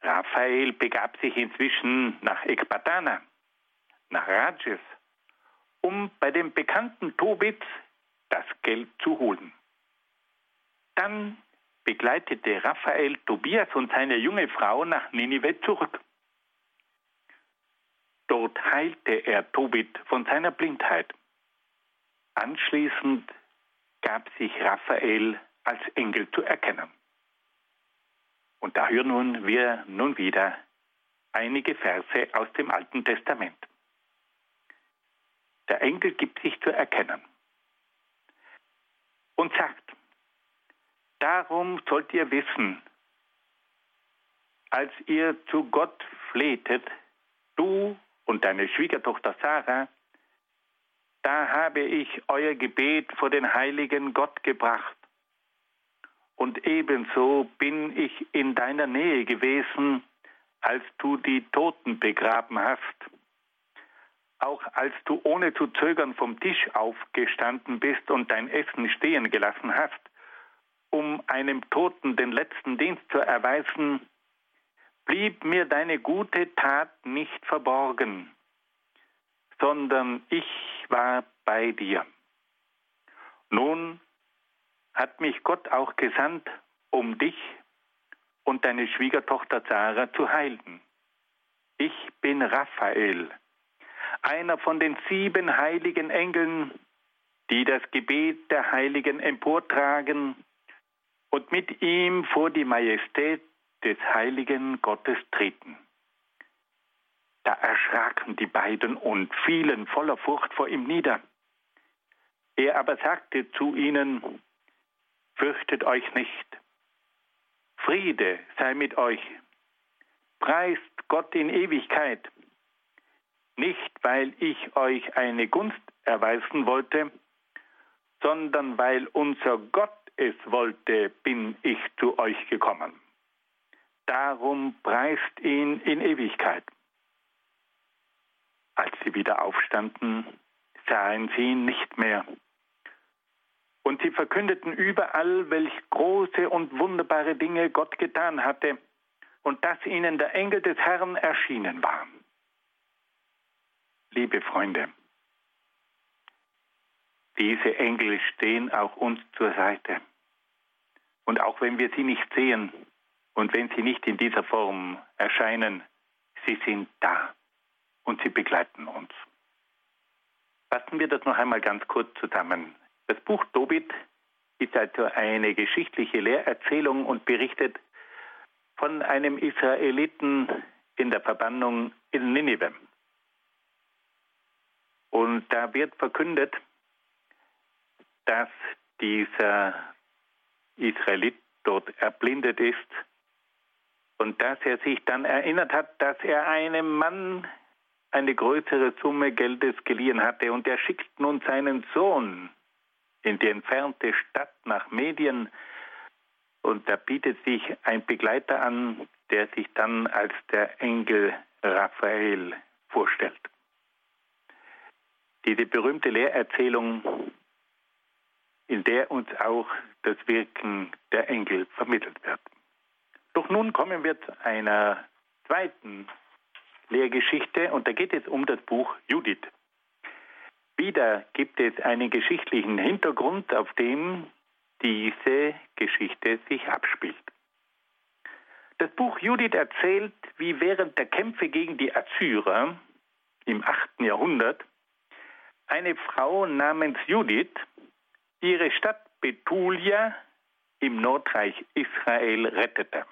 [SPEAKER 2] Raphael begab sich inzwischen nach Ekbatana, nach Rajes, um bei dem bekannten Tobit das Geld zu holen. Dann begleitete Raphael Tobias und seine junge Frau nach Ninive zurück. Dort heilte er Tobit von seiner Blindheit. Anschließend gab sich Raphael als Engel zu erkennen. Und da hören wir nun wieder einige Verse aus dem Alten Testament. Der Engel gibt sich zu erkennen und sagt, darum sollt ihr wissen, als ihr zu Gott flehtet, du und deine Schwiegertochter Sarah, da habe ich euer Gebet vor den heiligen Gott gebracht. Und ebenso bin ich in deiner Nähe gewesen, als du die Toten begraben hast. Auch als du ohne zu zögern vom Tisch aufgestanden bist und dein Essen stehen gelassen hast, um einem Toten den letzten Dienst zu erweisen, blieb mir deine gute Tat nicht verborgen, sondern ich war bei dir. Nun hat mich Gott auch gesandt, um dich und deine Schwiegertochter Sarah zu heilen. Ich bin Raphael, einer von den sieben heiligen Engeln, die das Gebet der Heiligen emportragen und mit ihm vor die Majestät des heiligen Gottes treten. Da erschraken die beiden und fielen voller Furcht vor ihm nieder. Er aber sagte zu ihnen, Fürchtet euch nicht, Friede sei mit euch, preist Gott in Ewigkeit, nicht weil ich euch eine Gunst erweisen wollte, sondern weil unser Gott es wollte, bin ich zu euch gekommen. Darum preist ihn in Ewigkeit. Als sie wieder aufstanden, sahen sie ihn nicht mehr. Und sie verkündeten überall, welch große und wunderbare Dinge Gott getan hatte und dass ihnen der Engel des Herrn erschienen war. Liebe Freunde, diese Engel stehen auch uns zur Seite. Und auch wenn wir sie nicht sehen und wenn sie nicht in dieser Form erscheinen, sie sind da und sie begleiten uns. Fassen wir das noch einmal ganz kurz zusammen. Das Buch Tobit ist also eine geschichtliche Lehrerzählung und berichtet von einem Israeliten in der Verbannung in Ninive. Und da wird verkündet, dass dieser Israelit dort erblindet ist und dass er sich dann erinnert hat, dass er einem Mann eine größere Summe Geldes geliehen hatte und er schickt nun seinen Sohn in die entfernte Stadt nach Medien und da bietet sich ein Begleiter an, der sich dann als der Engel Raphael vorstellt. Diese berühmte Lehrerzählung, in der uns auch das Wirken der Engel vermittelt wird. Doch nun kommen wir zu einer zweiten Lehrgeschichte und da geht es um das Buch Judith. Wieder gibt es einen geschichtlichen Hintergrund, auf dem diese Geschichte sich abspielt. Das Buch Judith erzählt, wie während der Kämpfe gegen die Assyrer im 8. Jahrhundert eine Frau namens Judith ihre Stadt Betulia im Nordreich Israel rettete.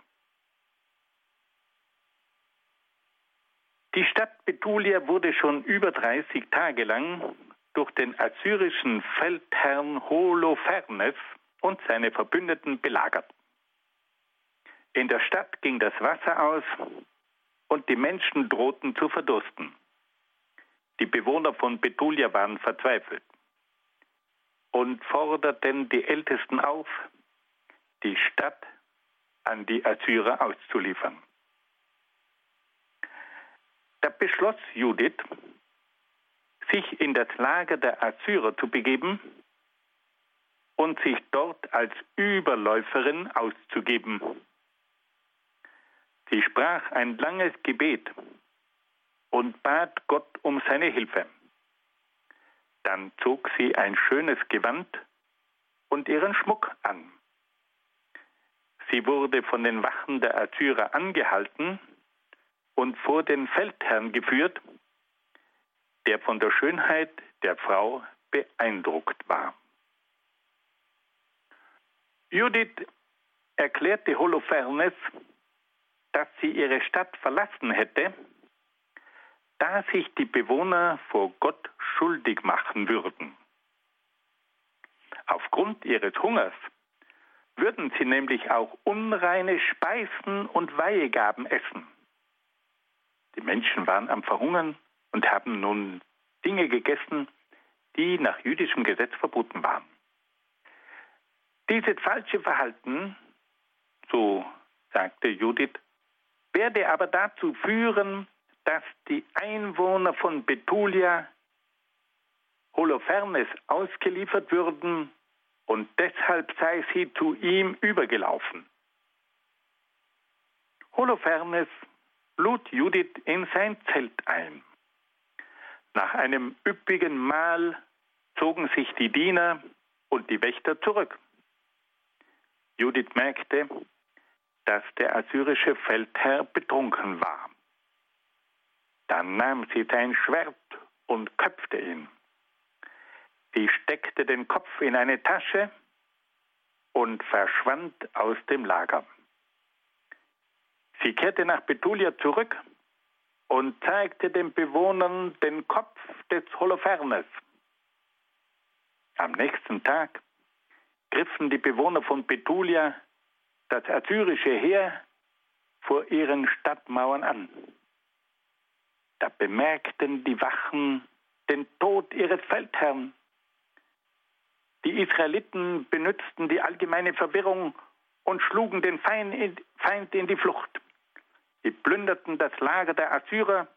[SPEAKER 2] Die Stadt Betulia wurde schon über 30 Tage lang durch den assyrischen Feldherrn Holofernes und seine Verbündeten belagert. In der Stadt ging das Wasser aus und die Menschen drohten zu verdursten. Die Bewohner von Betulia waren verzweifelt und forderten die Ältesten auf, die Stadt an die Assyrer auszuliefern. Da beschloss Judith, sich in das Lager der Assyrer zu begeben und sich dort als Überläuferin auszugeben. Sie sprach ein langes Gebet und bat Gott um seine Hilfe. Dann zog sie ein schönes Gewand und ihren Schmuck an. Sie wurde von den Wachen der Assyrer angehalten und vor den Feldherrn geführt, der von der Schönheit der Frau beeindruckt war. Judith erklärte Holofernes, dass sie ihre Stadt verlassen hätte, da sich die Bewohner vor Gott schuldig machen würden. Aufgrund ihres Hungers würden sie nämlich auch unreine Speisen und Weihegaben essen. Die Menschen waren am Verhungern und haben nun Dinge gegessen, die nach jüdischem Gesetz verboten waren. Dieses falsche Verhalten, so sagte Judith, werde aber dazu führen, dass die Einwohner von Betulia Holofernes ausgeliefert würden und deshalb sei sie zu ihm übergelaufen. Holofernes lud Judith in sein Zelt ein. Nach einem üppigen Mahl zogen sich die Diener und die Wächter zurück. Judith merkte, dass der assyrische Feldherr betrunken war. Dann nahm sie sein Schwert und köpfte ihn. Sie steckte den Kopf in eine Tasche und verschwand aus dem Lager. Sie kehrte nach Betulia zurück und zeigte den Bewohnern den Kopf des Holofernes. Am nächsten Tag griffen die Bewohner von Betulia das assyrische Heer vor ihren Stadtmauern an. Da bemerkten die Wachen den Tod ihres Feldherrn. Die Israeliten benützten die allgemeine Verwirrung und schlugen den Feind in die Flucht. Sie plünderten das Lager der Assyrer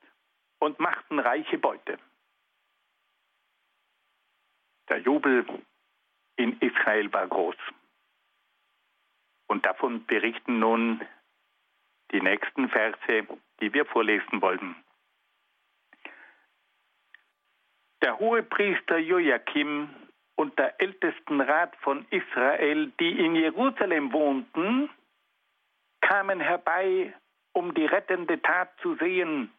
[SPEAKER 2] und machten reiche Beute. Der Jubel in Israel war groß. Und davon berichten nun die nächsten Verse, die wir vorlesen wollen. Der Hohepriester Joachim und der Ältestenrat von Israel, die in Jerusalem wohnten, kamen herbei, um die rettende Tat zu sehen,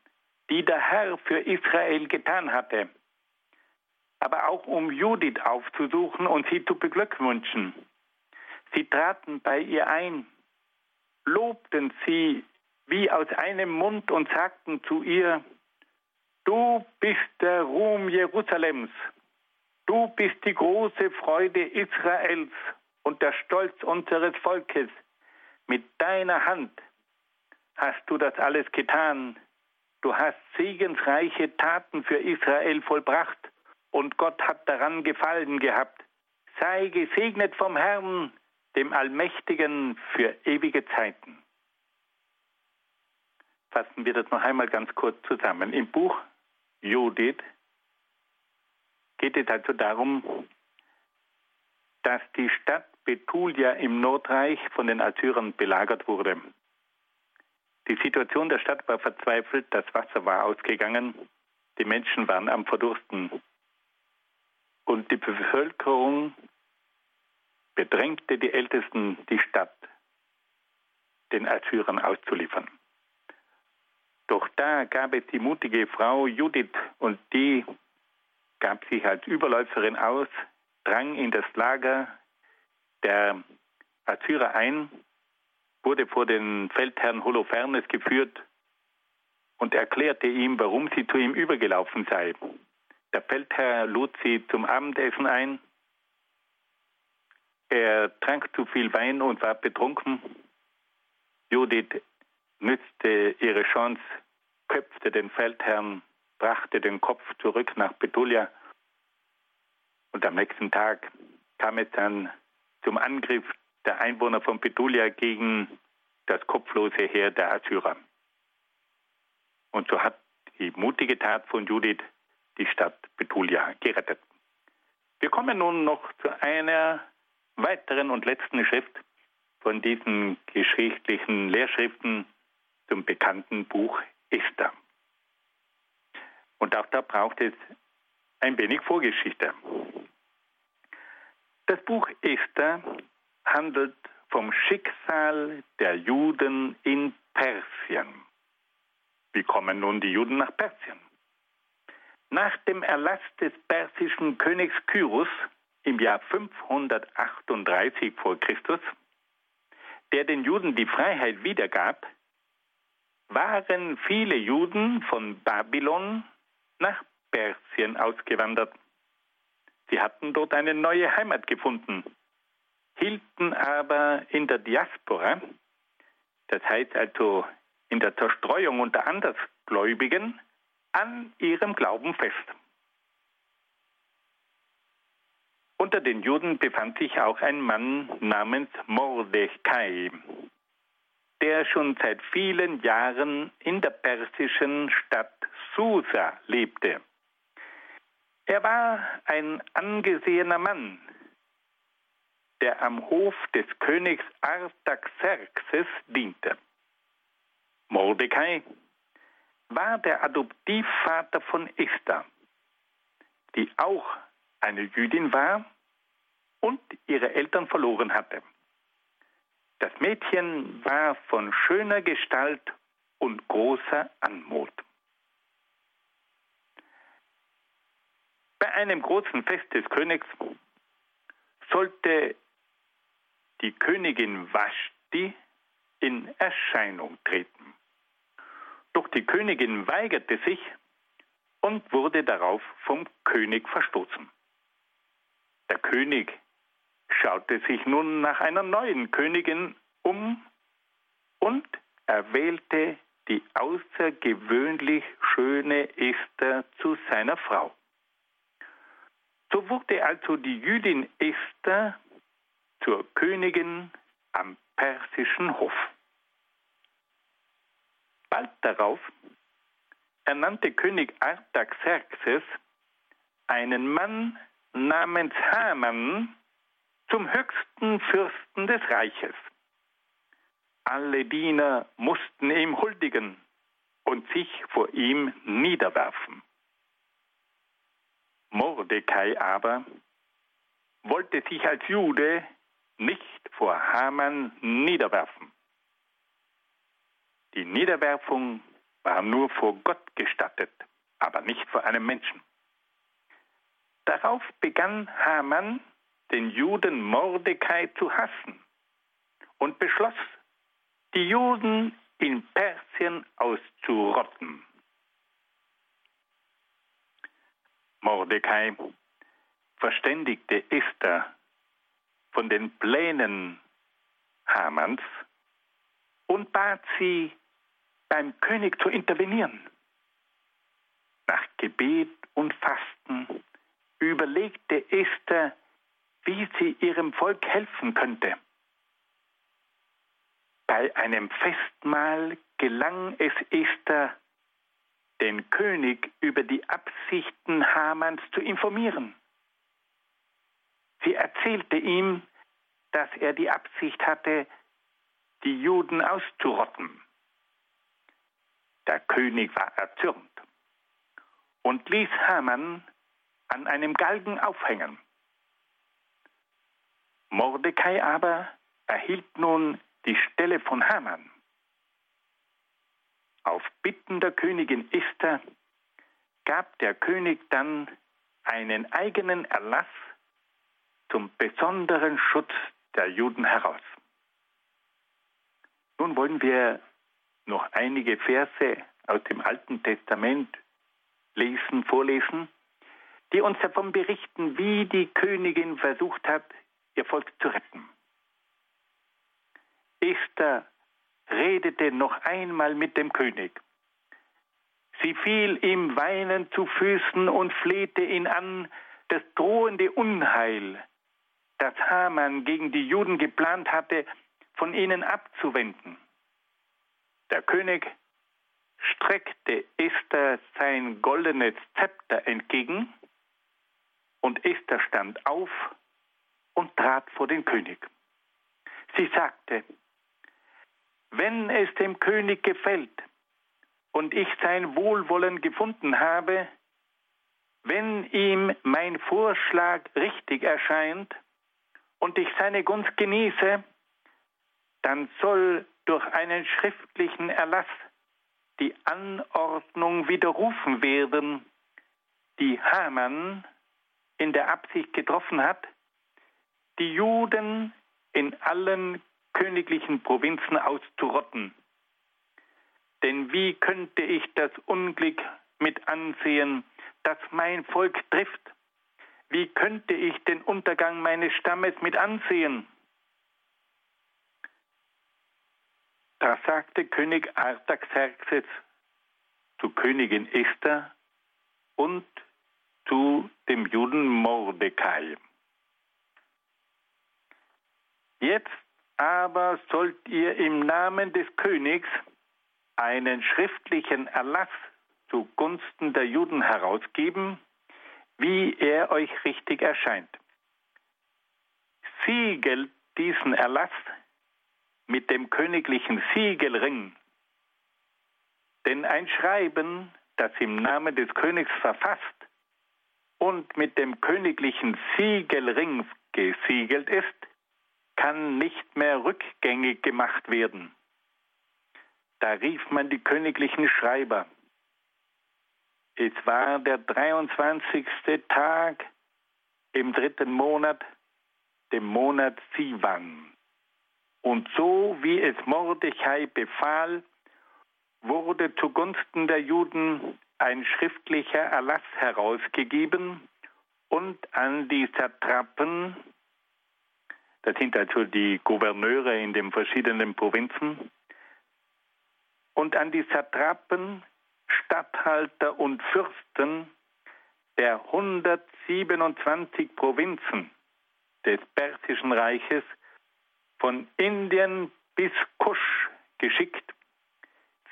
[SPEAKER 2] die der Herr für Israel getan hatte, aber auch um Judith aufzusuchen und sie zu beglückwünschen. Sie traten bei ihr ein, lobten sie wie aus einem Mund und sagten zu ihr, Du bist der Ruhm Jerusalems, du bist die große Freude Israels und der Stolz unseres Volkes. Mit deiner Hand hast du das alles getan. Du hast segensreiche Taten für Israel vollbracht und Gott hat daran gefallen gehabt. Sei gesegnet vom Herrn, dem Allmächtigen für ewige Zeiten. Fassen wir das noch einmal ganz kurz zusammen. Im Buch Judith geht es also darum, dass die Stadt Betulia im Nordreich von den Assyrern belagert wurde. Die Situation der Stadt war verzweifelt, das Wasser war ausgegangen, die Menschen waren am Verdursten. Und die Bevölkerung bedrängte die Ältesten, die Stadt den Assyrern auszuliefern. Doch da gab es die mutige Frau Judith und die gab sich als Überläuferin aus, drang in das Lager der Assyrer ein, wurde vor den Feldherrn Holofernes geführt und erklärte ihm, warum sie zu ihm übergelaufen sei. Der Feldherr lud sie zum Abendessen ein. Er trank zu viel Wein und war betrunken. Judith nützte ihre Chance, köpfte den Feldherrn, brachte den Kopf zurück nach Betulia und am nächsten Tag kam es dann zum Angriff der Einwohner von Betulia gegen das kopflose Heer der Assyrer. Und so hat die mutige Tat von Judith die Stadt Betulia gerettet. Wir kommen nun noch zu einer weiteren und letzten Schrift von diesen geschichtlichen Lehrschriften zum bekannten Buch Esther. Und auch da braucht es ein wenig Vorgeschichte. Das Buch Esther handelt vom Schicksal der Juden in Persien. Wie kommen nun die Juden nach Persien? Nach dem Erlass des persischen Königs Kyrus im Jahr 538 vor Christus, der den Juden die Freiheit wiedergab, waren viele Juden von Babylon nach Persien ausgewandert. Sie hatten dort eine neue Heimat gefunden, hielten aber in der Diaspora, das heißt also in der Zerstreuung unter Gläubigen an ihrem Glauben fest. Unter den Juden befand sich auch ein Mann namens Mordechai, der schon seit vielen Jahren in der persischen Stadt Susa lebte. Er war ein angesehener Mann, der am Hof des Königs Artaxerxes diente. Mordecai war der Adoptivvater von Esther, die auch eine Jüdin war und ihre Eltern verloren hatte. Das Mädchen war von schöner Gestalt und großer Anmut. Bei einem großen Fest des Königs sollte die Königin Vashti in Erscheinung treten. Doch die Königin weigerte sich und wurde darauf vom König verstoßen. Der König schaute sich nun nach einer neuen Königin um und erwählte die außergewöhnlich schöne Esther zu seiner Frau. So wurde also die Jüdin Esther zur Königin am persischen Hof. Bald darauf ernannte König Artaxerxes einen Mann namens Haman zum höchsten Fürsten des Reiches. Alle Diener mussten ihm huldigen und sich vor ihm niederwerfen. Mordecai aber wollte sich als Jude nicht vor Haman niederwerfen. Die Niederwerfung war nur vor Gott gestattet, aber nicht vor einem Menschen. Darauf begann Haman den Juden Mordecai zu hassen und beschloss, die Juden in Persien auszurotten. Mordecai verständigte Esther von den Plänen Hamans und bat sie, beim König zu intervenieren. Nach Gebet und Fasten überlegte Esther, wie sie ihrem Volk helfen könnte. Bei einem Festmahl gelang es Esther, den König über die Absichten Hamans zu informieren. Sie erzählte ihm, dass er die Absicht hatte, die Juden auszurotten. Der König war erzürnt und ließ Haman an einem Galgen aufhängen. Mordecai aber erhielt nun die Stelle von Haman. Auf Bitten der Königin Esther gab der König dann einen eigenen Erlass zum besonderen Schutz der Juden heraus. Nun wollen wir noch einige Verse aus dem Alten Testament lesen, vorlesen, die uns davon berichten, wie die Königin versucht hat, ihr Volk zu retten. Esther redete noch einmal mit dem König. Sie fiel ihm weinend zu Füßen und flehte ihn an, das drohende Unheil, das Haman gegen die Juden geplant hatte, von ihnen abzuwenden. Der König streckte Esther sein goldenes Zepter entgegen und Esther stand auf und trat vor den König. Sie sagte, wenn es dem König gefällt und ich sein Wohlwollen gefunden habe, wenn ihm mein Vorschlag richtig erscheint und ich seine Gunst genieße, dann soll durch einen schriftlichen Erlass die Anordnung widerrufen werden, die Haman in der Absicht getroffen hat, die Juden in allen königlichen Provinzen auszurotten. Denn wie könnte ich das Unglück mit ansehen, das mein Volk trifft? Wie könnte ich den Untergang meines Stammes mit ansehen? Da sagte König Artaxerxes Königin Esther und zu dem Juden Mordecai. Jetzt aber sollt ihr im Namen des Königs einen schriftlichen Erlass zugunsten der Juden herausgeben, wie er euch richtig erscheint. Siegelt diesen Erlass mit dem königlichen Siegelring, denn ein Schreiben, das im Namen des Königs verfasst und mit dem königlichen Siegelring gesiegelt ist, kann nicht mehr rückgängig gemacht werden. Da rief man die königlichen Schreiber. Es war der 23. Tag im dritten Monat, dem Monat Sivan. Und so wie es Mordechai befahl, wurde zugunsten der Juden ein schriftlicher Erlass herausgegeben und an die Satrapen, das sind also die Gouverneure in den verschiedenen Provinzen, und an die Satrapen, Statthalter und Fürsten der 127 Provinzen des Persischen Reiches von Indien bis Kusch geschickt,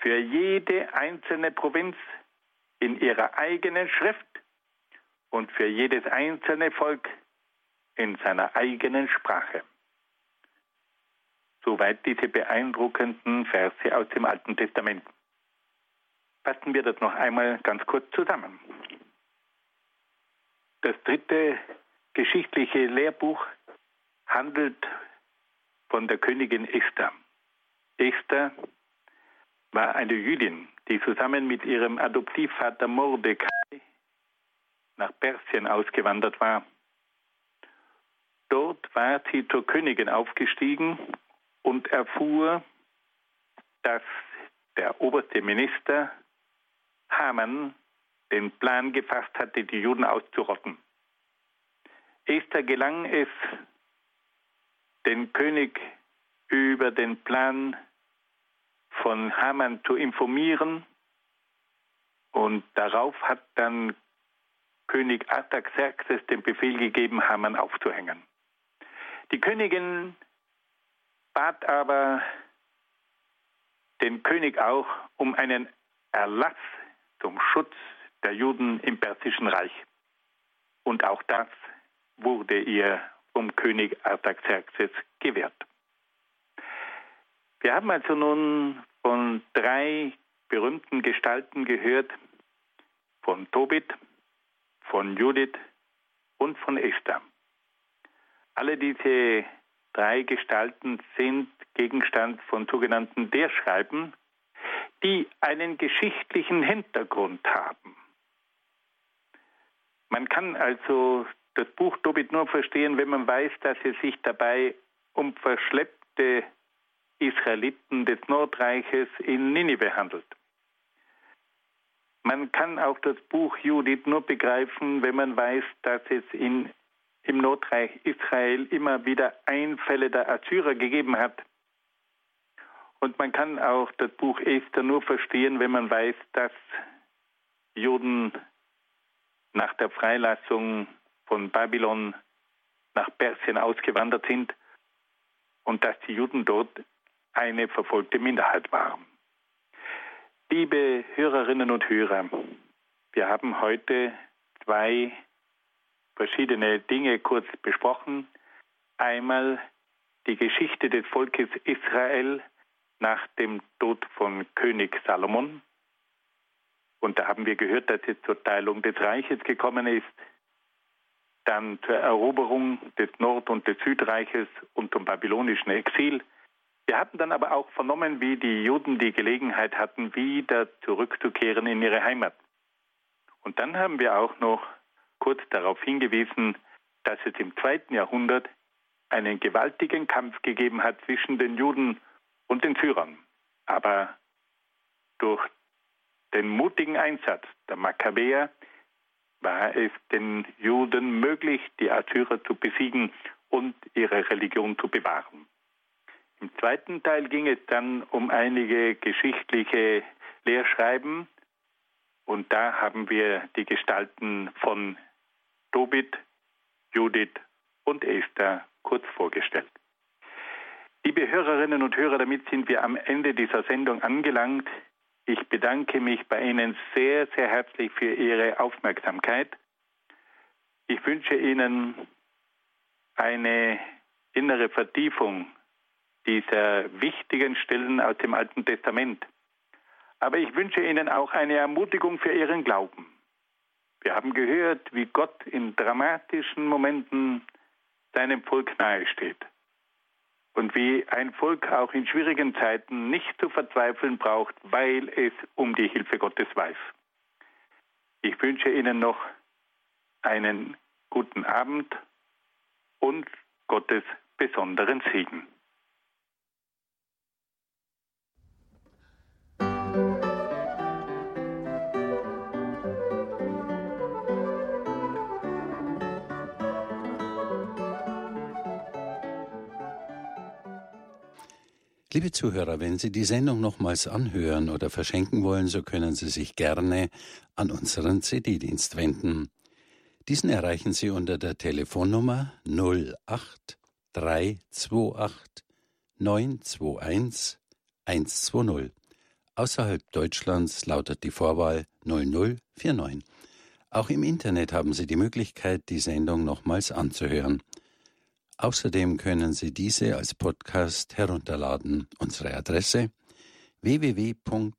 [SPEAKER 2] für jede einzelne Provinz in ihrer eigenen Schrift und für jedes einzelne Volk in seiner eigenen Sprache. Soweit diese beeindruckenden Verse aus dem Alten Testament. Fassen wir das noch einmal ganz kurz zusammen. Das dritte geschichtliche Lehrbuch handelt von der Königin Esther. Esther war eine Jüdin, die zusammen mit ihrem Adoptivvater Mordecai nach Persien ausgewandert war. Dort war sie zur Königin aufgestiegen und erfuhr, dass der oberste Minister Haman den Plan gefasst hatte, die Juden auszurotten. Esther gelang es, den König über den Plan von Haman zu informieren und darauf hat dann König Artaxerxes den Befehl gegeben, Haman aufzuhängen. Die Königin bat aber den König auch um einen Erlass zum Schutz der Juden im Persischen Reich. Und auch das wurde ihr vom König Artaxerxes gewährt. Wir haben also nun von drei berühmten Gestalten gehört, von Tobit, von Judith und von Esther. Alle diese drei Gestalten sind Gegenstand von sogenannten Lehrschreiben, die einen geschichtlichen Hintergrund haben. Man kann also das Buch Tobit nur verstehen, wenn man weiß, dass es sich dabei um verschleppte Israeliten des Nordreiches in Ninive handelt. Man kann auch das Buch Judith nur begreifen, wenn man weiß, dass es in, im Nordreich Israel immer wieder Einfälle der Assyrer gegeben hat. Und man kann auch das Buch Esther nur verstehen, wenn man weiß, dass Juden nach der Freilassung von Babylon nach Persien ausgewandert sind und dass die Juden dort eine verfolgte Minderheit waren. Liebe Hörerinnen und Hörer, wir haben heute zwei verschiedene Dinge kurz besprochen. Einmal die Geschichte des Volkes Israel nach dem Tod von König Salomon. Und da haben wir gehört, dass es zur Teilung des Reiches gekommen ist, dann zur Eroberung des Nord- und des Südreiches und zum babylonischen Exil wir hatten dann aber auch vernommen, wie die Juden die Gelegenheit hatten, wieder zurückzukehren in ihre Heimat. Und dann haben wir auch noch kurz darauf hingewiesen, dass es im zweiten Jahrhundert einen gewaltigen Kampf gegeben hat zwischen den Juden und den Syrern. Aber durch den mutigen Einsatz der Makkabäer war es den Juden möglich, die Assyrer zu besiegen und ihre Religion zu bewahren. Im zweiten Teil ging es dann um einige geschichtliche Lehrschreiben Und da haben wir die Gestalten von Tobit, Judith und Esther kurz vorgestellt. Liebe Hörerinnen und Hörer, damit sind wir am Ende dieser Sendung angelangt. Ich bedanke mich bei Ihnen sehr, sehr herzlich für Ihre Aufmerksamkeit. Ich wünsche Ihnen eine innere Vertiefung dieser wichtigen Stellen aus dem Alten Testament. Aber ich wünsche Ihnen auch eine Ermutigung für Ihren Glauben. Wir haben gehört, wie Gott in dramatischen Momenten seinem Volk nahesteht und wie ein Volk auch in schwierigen Zeiten nicht zu verzweifeln braucht, weil es um die Hilfe Gottes weiß. Ich wünsche Ihnen noch einen guten Abend und Gottes besonderen Segen.
[SPEAKER 1] Liebe Zuhörer, wenn Sie die Sendung nochmals anhören oder verschenken wollen, so können Sie sich gerne an unseren CD-Dienst wenden. Diesen erreichen Sie unter der Telefonnummer 08328 921 120. Außerhalb Deutschlands lautet die Vorwahl 0049. Auch im Internet haben Sie die Möglichkeit, die Sendung nochmals anzuhören. Außerdem können Sie diese als Podcast herunterladen. Unsere Adresse www.horeb.org.